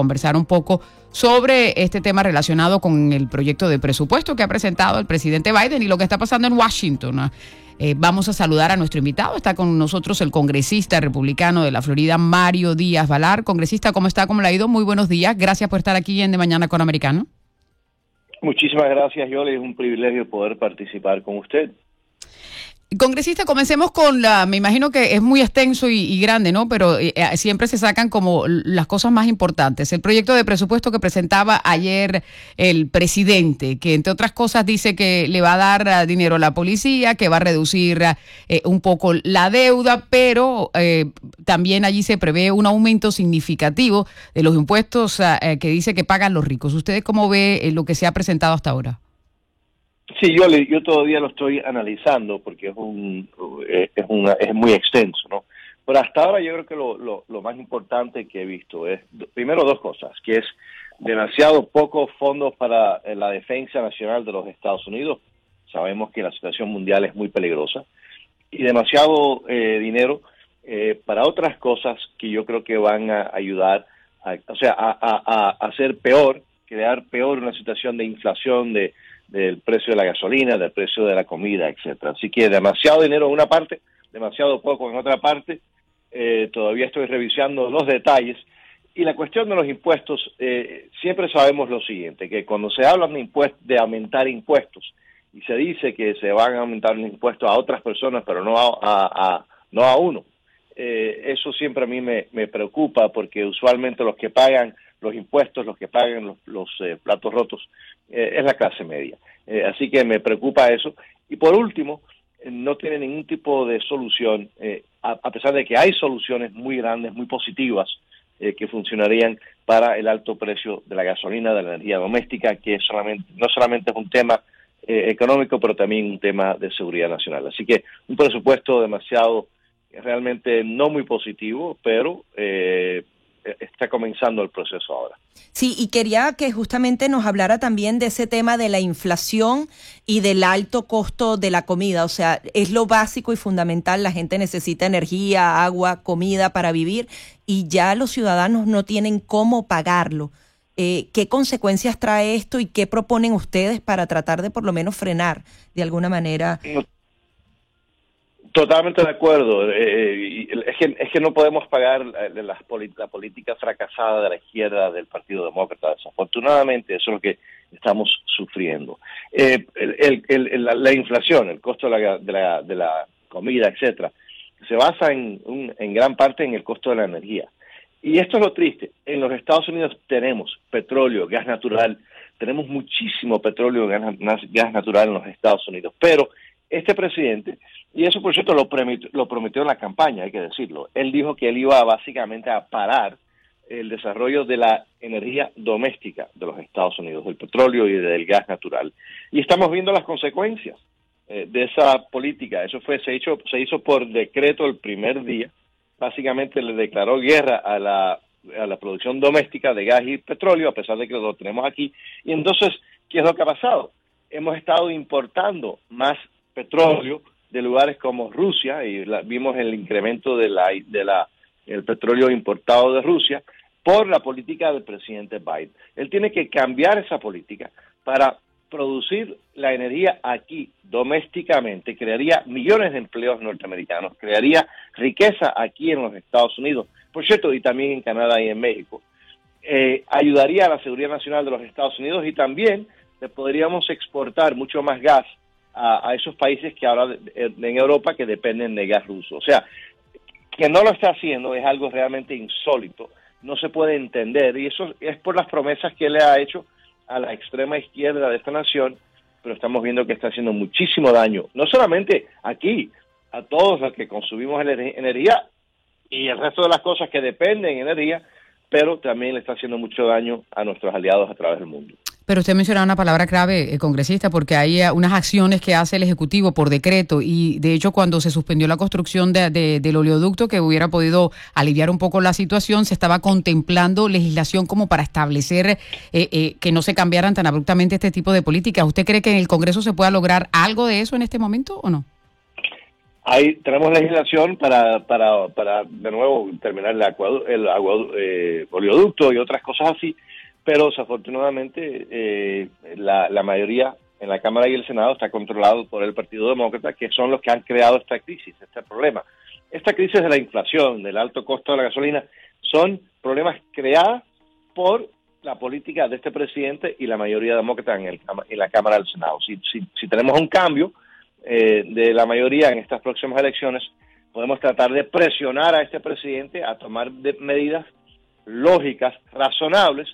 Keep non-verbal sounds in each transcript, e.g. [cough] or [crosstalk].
conversar un poco sobre este tema relacionado con el proyecto de presupuesto que ha presentado el presidente Biden y lo que está pasando en Washington. Eh, vamos a saludar a nuestro invitado. Está con nosotros el congresista republicano de la Florida, Mario Díaz Valar. Congresista, ¿cómo está? ¿Cómo le ha ido? Muy buenos días. Gracias por estar aquí en De Mañana con Americano. Muchísimas gracias, Yoli. Es un privilegio poder participar con usted. Congresista, comencemos con la, me imagino que es muy extenso y, grande, ¿no? Pero eh, eh, siempre se sacan como las cosas más importantes. El proyecto de presupuesto que presentaba ayer el presidente, que entre otras cosas dice que le va a dar eh, dinero a la policía, que va a reducir un poco la deuda, pero también allí se prevé un aumento significativo de los impuestos que dice que pagan los ricos. ¿Ustedes cómo ve lo que se ha presentado hasta ahora? Sí, yo, yo todavía lo estoy analizando porque es un eh, es, una, es muy extenso, ¿no? Pero hasta ahora yo creo que lo, lo, más importante que he visto es, primero, dos cosas, que es demasiado pocos fondos para eh, la defensa nacional de los Estados Unidos. Sabemos que la situación mundial es muy peligrosa. Y demasiado eh, dinero para otras cosas que yo creo que van a ayudar, a, o sea, a, a hacer peor, crear peor una situación de inflación, de, del precio de la gasolina, del precio de la comida, etcétera. Así que demasiado dinero en una parte, demasiado poco en otra parte. Eh, todavía estoy revisando los detalles. Y la cuestión de los impuestos, eh, siempre sabemos lo siguiente, que cuando se habla de, de aumentar impuestos y se dice que se van a aumentar los impuestos a otras personas, pero no a, no a uno, eh, eso siempre a mí me, me, preocupa porque usualmente los que pagan los impuestos, los que pagan los, los platos rotos, eh, es la clase media. Eh, así que me preocupa eso. Y por último, eh, no tiene ningún tipo de solución, a, pesar de que hay soluciones muy grandes, muy positivas, que funcionarían para el alto precio de la gasolina, de la energía doméstica, que solamente, no solamente es un tema económico, pero también un tema de seguridad nacional. Así que un presupuesto demasiado, realmente no muy positivo, pero eh, está comenzando el proceso ahora. Sí, y quería que justamente nos hablara también de ese tema de la inflación y del alto costo de la comida. O sea, es lo básico y fundamental. La gente necesita energía, agua, comida para vivir y ya los ciudadanos no tienen cómo pagarlo. Eh, ¿Qué consecuencias trae esto y qué proponen ustedes para tratar de por lo menos frenar de alguna manera? Totalmente de acuerdo. Eh, es, que, es que no podemos pagar la, la, política fracasada de la izquierda del Partido Demócrata. Desafortunadamente, eso es lo que estamos sufriendo. Eh, el, la, inflación, el costo de la, de la, de la comida, etcétera, se basa en, en gran parte en el costo de la energía. Y esto es lo triste. En los Estados Unidos tenemos petróleo, gas natural, tenemos muchísimo petróleo, gas, gas natural en los Estados Unidos, pero este presidente, y eso por cierto lo lo prometió en la campaña, hay que decirlo, él dijo que él iba básicamente a parar el desarrollo de la energía doméstica de los Estados Unidos, del petróleo y del gas natural. Y estamos viendo las consecuencias eh, de esa política. Eso fue se hizo se hizo por decreto el primer día. Básicamente le declaró guerra a la a la producción doméstica de gas y petróleo, a pesar de que lo tenemos aquí. Y entonces, ¿qué es lo que ha pasado? Hemos estado importando más petróleo de lugares como Rusia y vimos el incremento de la de la el petróleo importado de Rusia por la política del presidente Biden. Él tiene que cambiar esa política para producir la energía aquí domésticamente, crearía millones de empleos norteamericanos, crearía riqueza aquí en los Estados Unidos, por cierto, y también en Canadá y en México. Eh, ayudaría a la seguridad nacional de los Estados Unidos y también le podríamos exportar mucho más gas a, esos países que ahora en Europa que dependen de gas ruso. O sea, que no lo está haciendo es algo realmente insólito, no se puede entender y eso es por las promesas que le ha hecho a la extrema izquierda de esta nación, pero estamos viendo que está haciendo muchísimo daño, no solamente aquí, a todos los que consumimos energía y el resto de las cosas que dependen de energía, pero también le está haciendo mucho daño a nuestros aliados a través del mundo. Pero usted mencionaba una palabra clave, eh, congresista, porque hay eh, unas acciones que hace el Ejecutivo por decreto y de hecho cuando se suspendió la construcción de, del oleoducto que hubiera podido aliviar un poco la situación, se estaba contemplando legislación como para establecer eh, que no se cambiaran tan abruptamente este tipo de políticas. ¿Usted cree que en el Congreso se pueda lograr algo de eso en este momento o no? Ahí tenemos legislación para, para, para de nuevo terminar el, agua, el eh, oleoducto y otras cosas así, pero desafortunadamente eh, la, la mayoría en la Cámara y el Senado está controlado por el Partido Demócrata, que son los que han creado esta crisis, este problema. Esta crisis de la inflación, del alto costo de la gasolina, son problemas creados por la política de este presidente y la mayoría demócrata en, el, en la Cámara del Senado. Si, si, si tenemos un cambio eh, de la mayoría en estas próximas elecciones, podemos tratar de presionar a este presidente a tomar medidas lógicas, razonables,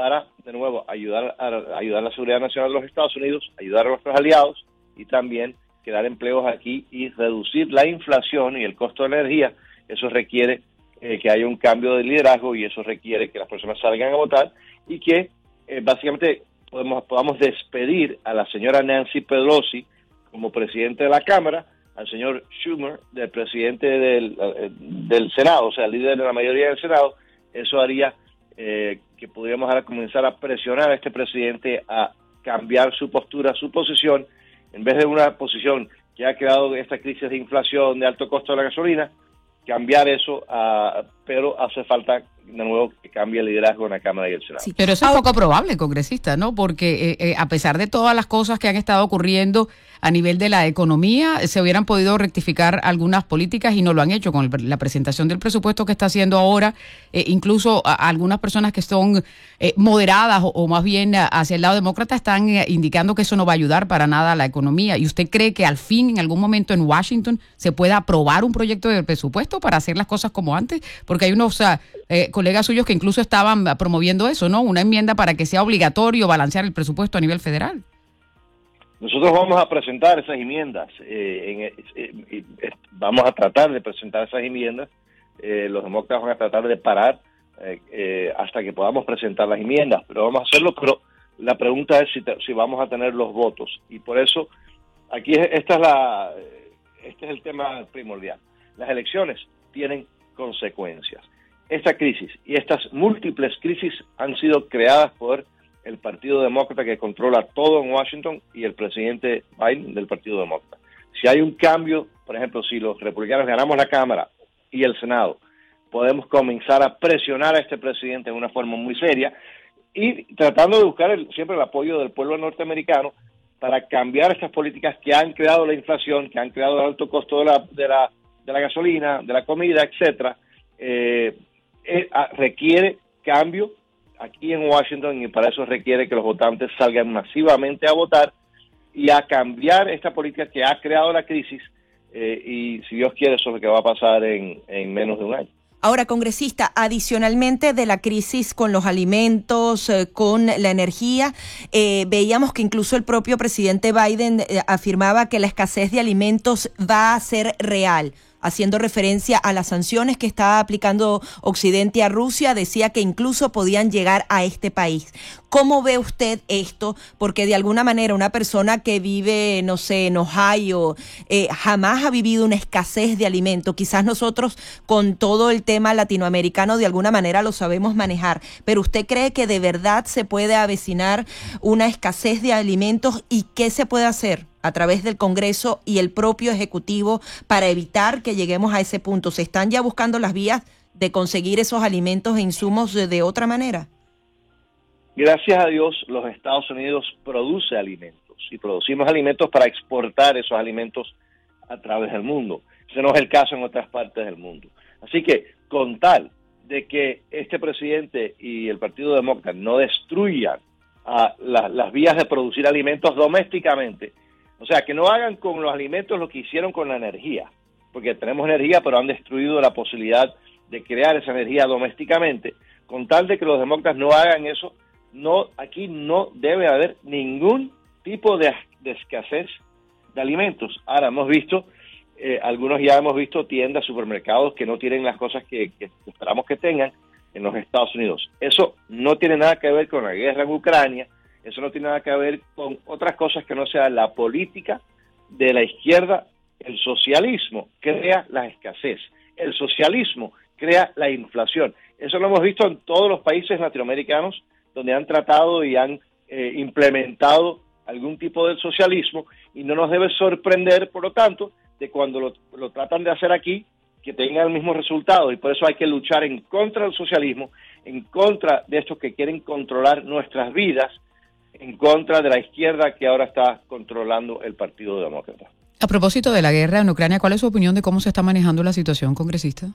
para, de nuevo, ayudar a, ayudar a la seguridad nacional de los Estados Unidos, ayudar a nuestros aliados y también crear empleos aquí y reducir la inflación y el costo de energía. Eso requiere eh, que haya un cambio de liderazgo y eso requiere que las personas salgan a votar y que eh, básicamente podemos, podamos despedir a la señora Nancy Pelosi como presidente de la Cámara, al señor Schumer, del presidente del, eh, del Senado, o sea, líder de la mayoría del Senado, eso haría eh, que pudiéramos ahora comenzar a presionar a este presidente a cambiar su postura, su posición, en vez de una posición que ha creado esta crisis de inflación, de alto costo de la gasolina, cambiar eso, a, pero hace falta de nuevo que cambie el liderazgo en la Cámara y el Senado. Sí, pero eso es poco probable, congresista, ¿no? Porque eh, eh, a pesar de todas las cosas que han estado ocurriendo a nivel de la economía, se hubieran podido rectificar algunas políticas y no lo han hecho con la presentación del presupuesto que está haciendo ahora. Eh, incluso algunas personas que son moderadas o, más bien hacia el lado demócrata están indicando que eso no va a ayudar para nada a la economía. ¿Y usted cree que al fin, en algún momento en Washington, se pueda aprobar un proyecto de presupuesto para hacer las cosas como antes? Porque hay unos eh, colegas suyos que incluso estaban promoviendo eso, ¿no? Una enmienda para que sea obligatorio balancear el presupuesto a nivel federal. Nosotros vamos a presentar esas enmiendas, eh, eh, vamos a tratar de presentar esas enmiendas, los demócratas van a tratar de parar hasta que podamos presentar las enmiendas, pero vamos a hacerlo, pero la pregunta es si, si vamos a tener los votos y por eso aquí esta es la, este es el tema primordial. Las elecciones tienen consecuencias esta crisis y estas múltiples crisis han sido creadas por el Partido Demócrata que controla todo en Washington y el presidente Biden del Partido Demócrata. Si hay un cambio, por ejemplo, si los republicanos ganamos la Cámara y el Senado, podemos comenzar a presionar a este presidente de una forma muy seria y tratando de buscar siempre el apoyo del pueblo norteamericano para cambiar estas políticas que han creado la inflación, que han creado el alto costo de la, de la, de la gasolina, de la comida, etcétera, eh, eh, requiere cambio aquí en Washington y para eso requiere que los votantes salgan masivamente a votar y a cambiar esta política que ha creado la crisis eh, y si Dios quiere eso es lo que va a pasar en, menos de un año. Ahora, congresista, adicionalmente de la crisis con los alimentos, eh, con la energía, veíamos que incluso el propio presidente Biden afirmaba que la escasez de alimentos va a ser real haciendo referencia a las sanciones que está aplicando Occidente a Rusia, decía que incluso podían llegar a este país. ¿Cómo ve usted esto? Porque de alguna manera una persona que vive, no sé, en Ohio, eh, jamás ha vivido una escasez de alimento. Quizás nosotros con todo el tema latinoamericano de alguna manera lo sabemos manejar, pero ¿usted cree que de verdad se puede avecinar una escasez de alimentos y qué se puede hacer? A través del Congreso y el propio Ejecutivo para evitar que lleguemos a ese punto? ¿Se están ya buscando las vías de conseguir esos alimentos e insumos de, otra manera? Gracias a Dios, los Estados Unidos produce alimentos y producimos alimentos para exportar esos alimentos a través del mundo. Ese no es el caso en otras partes del mundo. Así que, con tal de que este presidente y el Partido Demócrata no destruyan a las vías de producir alimentos domésticamente, o sea, que no hagan con los alimentos lo que hicieron con la energía, porque tenemos energía, pero han destruido la posibilidad de crear esa energía domésticamente. Con tal de que los demócratas no hagan eso, no aquí no debe haber ningún tipo de, escasez de alimentos. Ahora hemos visto, eh, algunos ya hemos visto tiendas, supermercados que no tienen las cosas que, que esperamos que tengan en los Estados Unidos. Eso no tiene nada que ver con la guerra en Ucrania, eso no tiene nada que ver con otras cosas que no sea la política de la izquierda. El socialismo crea la escasez. El socialismo crea la inflación. Eso lo hemos visto en todos los países latinoamericanos donde han tratado y han eh, implementado algún tipo de socialismo y no nos debe sorprender, por lo tanto, de cuando lo, lo tratan de hacer aquí, que tengan el mismo resultado. Y por eso hay que luchar en contra del socialismo, en contra de estos que quieren controlar nuestras vidas, en contra de la izquierda que ahora está controlando el Partido Demócrata. A propósito de la guerra en Ucrania, ¿cuál es su opinión de cómo se está manejando la situación, congresista?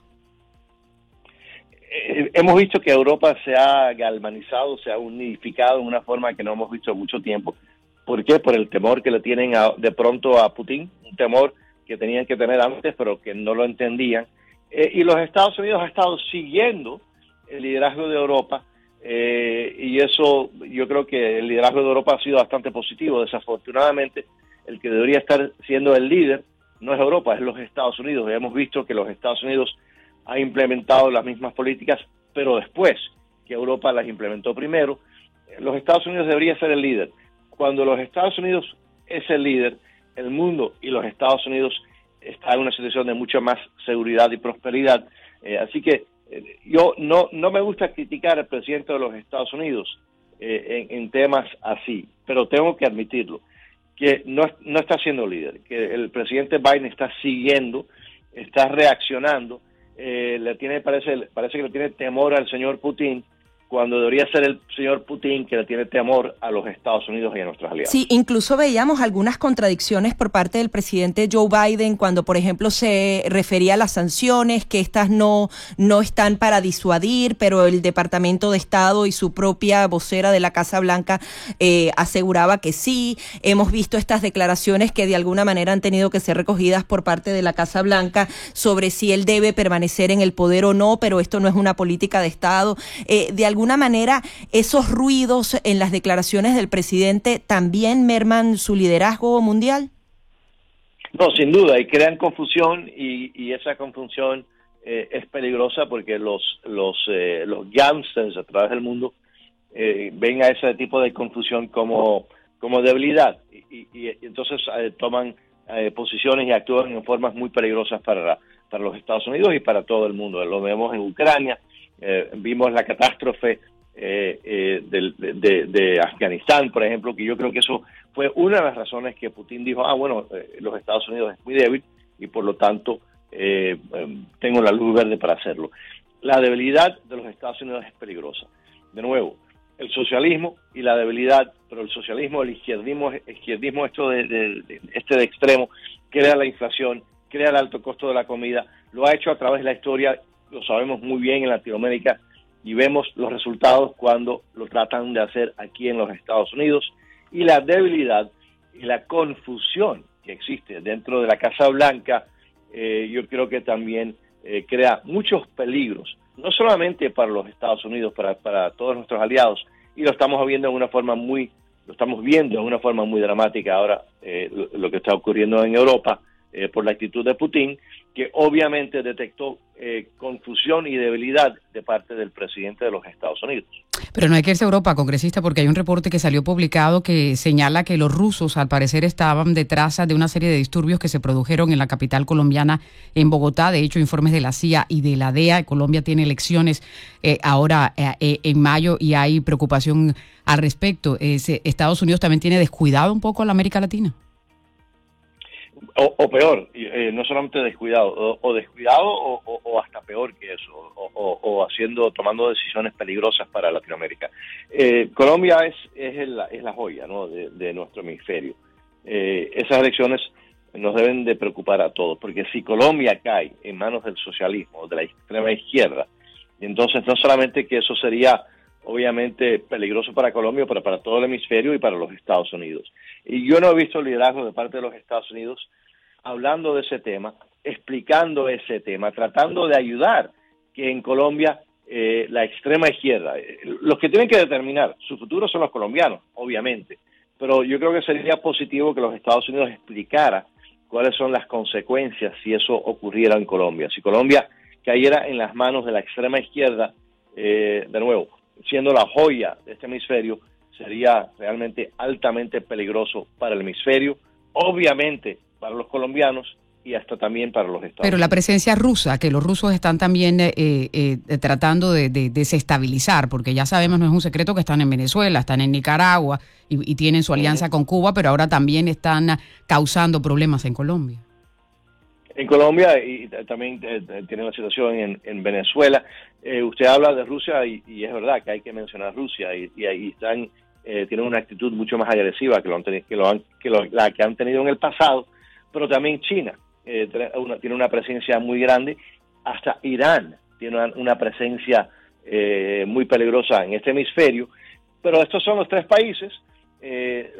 Eh, hemos visto que Europa se ha galvanizado, se ha unificado en una forma que no hemos visto en mucho tiempo. ¿Por qué? Por el temor que le tienen de pronto a Putin, un temor que tenían que tener antes, pero que no lo entendían. Eh, y los Estados Unidos han estado siguiendo el liderazgo de Europa eh, y eso yo creo que el liderazgo de Europa ha sido bastante positivo. Desafortunadamente, el que debería estar siendo el líder no es Europa, es los Estados Unidos. hemos visto que los Estados Unidos ha implementado las mismas políticas, pero después que Europa las implementó primero, los Estados Unidos debería ser el líder. Cuando los Estados Unidos es el líder, el mundo y los Estados Unidos están en una situación de mucha más seguridad y prosperidad. Eh, así que yo no, no me gusta criticar al presidente de los Estados Unidos eh, en, temas así, pero tengo que admitirlo, que no, no está siendo líder, que el presidente Biden está siguiendo, está reaccionando, eh, le tiene, parece, parece que le tiene temor al señor Putin cuando debería ser el señor Putin que le tiene temor a los Estados Unidos y a nuestros aliados. Sí, incluso veíamos algunas contradicciones por parte del presidente Joe Biden cuando, por ejemplo, se refería a las sanciones, que estas no, no están para disuadir, pero el Departamento de Estado y su propia vocera de la Casa Blanca eh, aseguraba que sí. Hemos visto estas declaraciones que de alguna manera han tenido que ser recogidas por parte de la Casa Blanca sobre si él debe permanecer en el poder o no, pero esto no es una política de Estado. Eh, de alguna manera esos ruidos en las declaraciones del presidente también merman su liderazgo mundial? No, sin duda, y crean confusión y, esa confusión eh, es peligrosa porque los los eh, los gangsters a través del mundo eh, ven a ese tipo de confusión como como debilidad y, entonces toman posiciones y actúan en formas muy peligrosas para para los Estados Unidos y para todo el mundo. Lo vemos en Ucrania, eh, vimos la catástrofe eh, eh, de, Afganistán, por ejemplo, que yo creo que eso fue una de las razones que Putin dijo, ah, bueno, los Estados Unidos es muy débil y por lo tanto tengo la luz verde para hacerlo. La debilidad de los Estados Unidos es peligrosa. De nuevo, el socialismo y la debilidad, pero el socialismo, el izquierdismo, izquierdismo esto de, este de extremo, crea la inflación, crea el alto costo de la comida, lo ha hecho a través de la historia lo sabemos muy bien en Latinoamérica y vemos los resultados cuando lo tratan de hacer aquí en los Estados Unidos y la debilidad y la confusión que existe dentro de la Casa Blanca, eh, yo creo que también eh, crea muchos peligros, no solamente para los Estados Unidos, para, para todos nuestros aliados, y lo estamos viendo en una forma muy, lo estamos viendo en una forma muy dramática ahora, eh, lo, que está ocurriendo en Europa por la actitud de Putin, que obviamente detectó eh, confusión y debilidad de parte del presidente de los Estados Unidos. Pero no hay que irse a Europa, congresista, porque hay un reporte que salió publicado que señala que los rusos, al parecer, estaban detrás de una serie de disturbios que se produjeron en la capital colombiana, en Bogotá. De hecho, informes de la CIA y de la DEA. Colombia tiene elecciones eh, ahora eh, en mayo y hay preocupación al respecto. Estados Unidos también tiene descuidado un poco a la América Latina. O, peor, eh, no solamente descuidado, o, descuidado o, hasta peor que eso, o, haciendo, tomando decisiones peligrosas para Latinoamérica. Eh, Colombia es, es, la, es la joya ¿no? de, nuestro hemisferio. Eh, esas elecciones nos deben de preocupar a todos, porque si Colombia cae en manos del socialismo, de la extrema izquierda, entonces no solamente que eso sería obviamente peligroso para Colombia, pero para todo el hemisferio y para los Estados Unidos. Y yo no he visto liderazgo de parte de los Estados Unidos hablando de ese tema, explicando ese tema, tratando de ayudar que en Colombia eh, la extrema izquierda, eh, los que tienen que determinar su futuro son los colombianos, obviamente, pero yo creo que sería positivo que los Estados Unidos explicara cuáles son las consecuencias si eso ocurriera en Colombia. Si Colombia cayera en las manos de la extrema izquierda, eh, de nuevo, siendo la joya de este hemisferio, sería realmente altamente peligroso para el hemisferio, obviamente para los colombianos y hasta también para los Estados Pero la presencia rusa, que los rusos están también eh, eh, tratando de, desestabilizar, porque ya sabemos, no es un secreto que están en Venezuela, están en Nicaragua y, tienen su alianza con Cuba, pero ahora también están causando problemas en Colombia. en Colombia y también eh, tiene la situación en, Venezuela. Eh, usted habla de Rusia y, es verdad que hay que mencionar Rusia y, ahí están eh, tienen una actitud mucho más agresiva que, lo han, que, lo han, que la que han tenido en el pasado, pero también China tiene una presencia muy grande, hasta Irán tiene una, presencia muy peligrosa en este hemisferio, pero estos son los tres países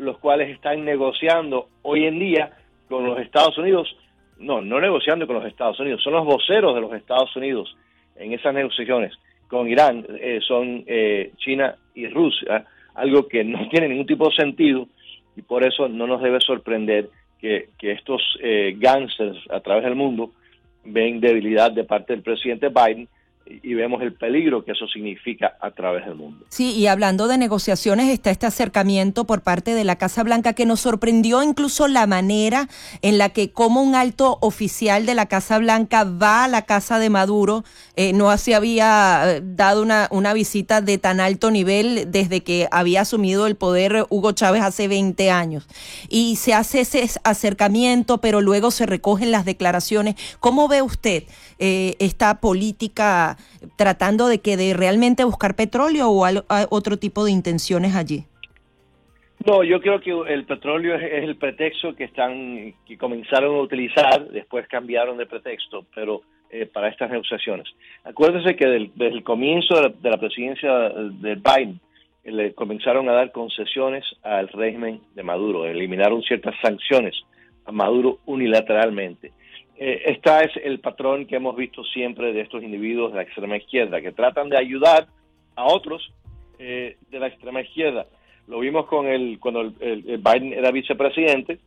los cuales están negociando hoy en día con los Estados Unidos. No, no negociando con los Estados Unidos, son los voceros de los Estados Unidos en esas negociaciones con Irán, eh, son eh, China y Rusia, algo que no [laughs] tiene ningún tipo de sentido y por eso no nos debe sorprender que, que estos eh, gangsters a través del mundo ven debilidad de parte del presidente Biden y vemos el peligro que eso significa a través del mundo. Sí, y hablando de negociaciones, está este acercamiento por parte de la Casa Blanca que nos sorprendió incluso la manera en la que como un alto oficial de la Casa Blanca va a la casa de Maduro, eh, no se había eh, dado una, una visita de tan alto nivel desde que había asumido el poder Hugo Chávez hace 20 años. Y se hace ese acercamiento, pero luego se recogen las declaraciones. ¿Cómo ve usted eh, esta política? Tratando de que de realmente buscar petróleo o otro tipo de intenciones allí? No, yo creo que el petróleo es, el pretexto que están que comenzaron a utilizar, después cambiaron de pretexto, pero eh, para estas negociaciones. Acuérdense que desde el comienzo de la, presidencia de Biden le comenzaron a dar concesiones al régimen de Maduro, eliminaron ciertas sanciones a Maduro unilateralmente. Eh, este es el patrón que hemos visto siempre de estos individuos de la extrema izquierda, que tratan de ayudar a otros eh, de la extrema izquierda. Lo vimos con el cuando el, Biden era vicepresidente,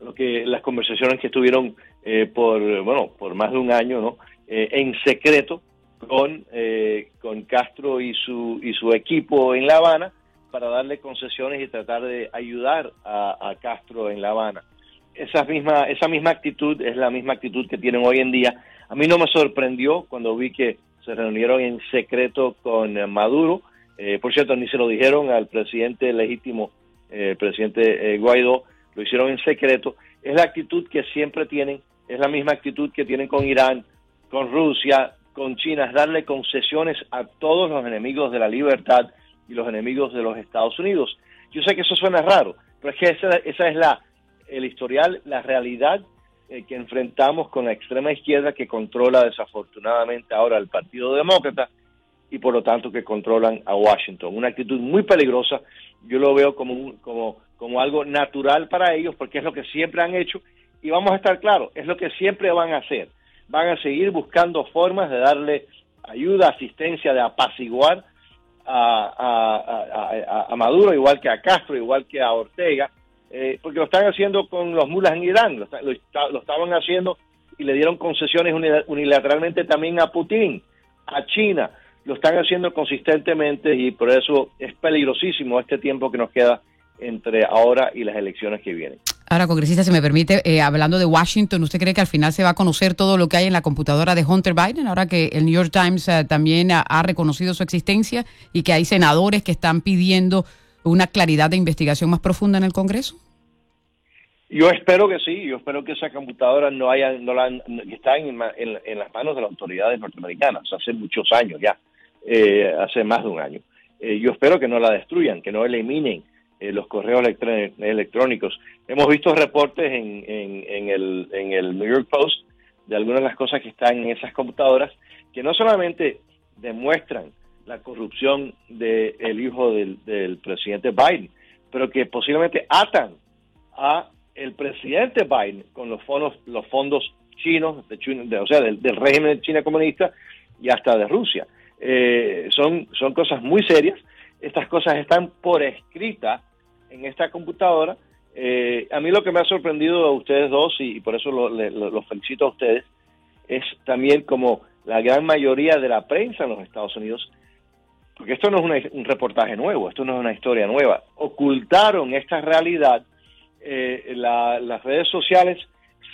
lo que las conversaciones que estuvieron eh, por bueno por más de un año, ¿no? en secreto con con Castro y su y su equipo en La Habana para darle concesiones y tratar de ayudar a Castro en La Habana esa misma, esa misma actitud es la misma actitud que tienen hoy en día. A mí no me sorprendió cuando vi que se reunieron en secreto con eh, Maduro. Eh, por cierto, ni se lo dijeron al presidente legítimo, el eh, presidente Guaidó, lo hicieron en secreto. Es la actitud que siempre tienen, es la misma actitud que tienen con Irán, con Rusia, con China, es darle concesiones a todos los enemigos de la libertad y los enemigos de los Estados Unidos. Yo sé que eso suena raro, pero es que esa, esa es la, el historial, la realidad eh, que enfrentamos con la extrema izquierda que controla desafortunadamente ahora el Partido Demócrata y por lo tanto que controlan a Washington. Una actitud muy peligrosa, yo lo veo como, como, como algo natural para ellos porque es lo que siempre han hecho y vamos a estar claros, es lo que siempre van a hacer. Van a seguir buscando formas de darle ayuda, asistencia, de apaciguar a, a Maduro, igual que a Castro, igual que a Ortega, eh, porque lo están haciendo con los mulas en Irán, lo, lo, estaban haciendo y le dieron concesiones unilateralmente también a Putin, a China, lo están haciendo consistentemente y por eso es peligrosísimo este tiempo que nos queda entre ahora y las elecciones que vienen. Ahora, congresista, si me permite, eh, hablando de Washington, ¿usted cree que al final se va a conocer todo lo que hay en la computadora de Hunter Biden? Ahora que el New York Times eh, también ha, reconocido su existencia y que hay senadores que están pidiendo una claridad de investigación más profunda en el Congreso? Yo espero que sí, yo espero que esa computadora no haya, no la, está en, las manos de las autoridades norteamericanas hace muchos años ya, eh, hace más de un año. Eh, yo espero que no la destruyan, que no eliminen eh, los correos electrónicos. Hemos visto reportes en, en, el, en el New York Post de algunas de las cosas que están en esas computadoras que no solamente demuestran la corrupción del hijo del, presidente Biden, pero que posiblemente atan a el presidente Biden con los fondos los fondos chinos, de, o sea, del, régimen de China comunista y hasta de Rusia. Eh, son, son cosas muy serias. Estas cosas están por escrita en esta computadora. Eh, a mí lo que me ha sorprendido a ustedes dos, y, por eso los felicito a ustedes, es también como la gran mayoría de la prensa en los Estados Unidos porque esto no es un reportaje nuevo, esto no es una historia nueva, ocultaron esta realidad, eh, las redes sociales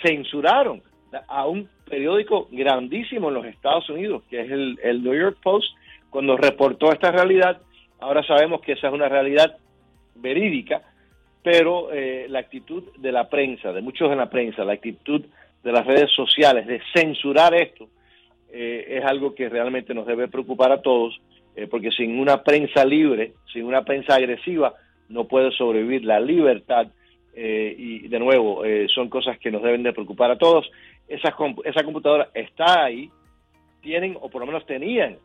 censuraron a un periódico grandísimo en los Estados Unidos, que es el, New York Post, cuando reportó esta realidad, ahora sabemos que esa es una realidad verídica, pero eh, la actitud de la prensa, de muchos de la prensa, la actitud de las redes sociales, de censurar esto, eh, es algo que realmente nos debe preocupar a todos, eh, porque sin una prensa libre, sin una prensa agresiva, no puede sobrevivir la libertad. Eh, y de nuevo, son cosas que nos deben de preocupar a todos. Esa, esa computadora está ahí, tienen, o por lo menos tenían,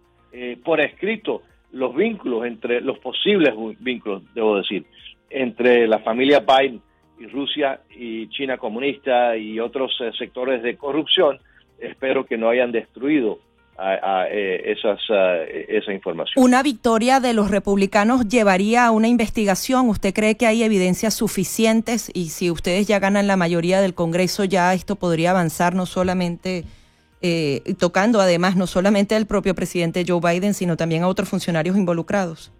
por escrito los vínculos entre, los posibles vínculos, debo decir, entre la familia Biden y Rusia y China comunista y otros sectores de corrupción, espero que no hayan destruido a, eh, esas, esa información. ¿Una victoria de los republicanos llevaría a una investigación? ¿Usted cree que hay evidencias suficientes y si ustedes ya ganan la mayoría del Congreso, ya esto podría avanzar no solamente eh, tocando además no solamente al propio presidente Joe Biden, sino también a otros funcionarios involucrados?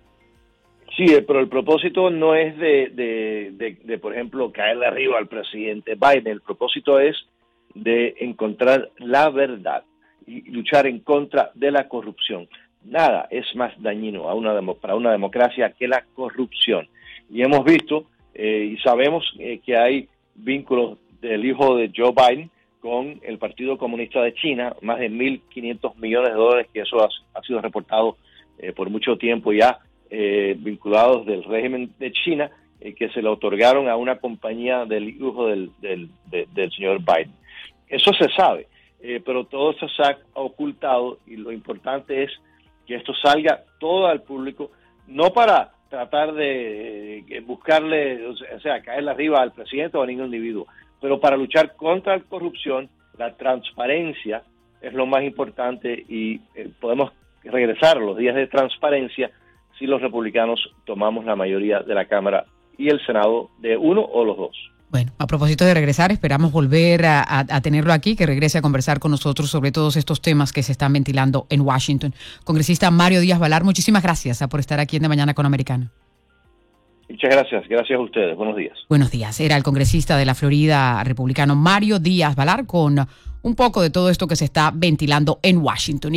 Sí, eh, pero el propósito no es de, de, de por ejemplo, caerle arriba al presidente Biden. El propósito es de encontrar la verdad y luchar en contra de la corrupción. Nada es más dañino a una para una democracia que la corrupción. Y hemos visto eh, y sabemos eh, que hay vínculos del hijo de Joe Biden con el Partido Comunista de China, más de 1.500 millones de dólares, que eso ha, sido reportado eh, por mucho tiempo ya, vinculados del régimen de China, que se le otorgaron a una compañía del hijo del, del señor Biden. Eso se sabe, eh, pero todo se ha ocultado y lo importante es que esto salga todo al público, no para tratar de buscarle, o sea, caerle arriba al presidente o a ningún individuo, pero para luchar contra la corrupción, la transparencia es lo más importante y eh, podemos regresar los días de transparencia si los republicanos tomamos la mayoría de la Cámara y el Senado de uno o los dos. Bueno, a propósito de regresar, esperamos volver a, tenerlo aquí, que regrese a conversar con nosotros sobre todos estos temas que se están ventilando en Washington. Congresista Mario Díaz Valar, muchísimas gracias por estar aquí en De Mañana con Americano. Muchas gracias, gracias a ustedes. Buenos días. Buenos días. Era el congresista de la Florida republicano Mario Díaz Valar con un poco de todo esto que se está ventilando en Washington.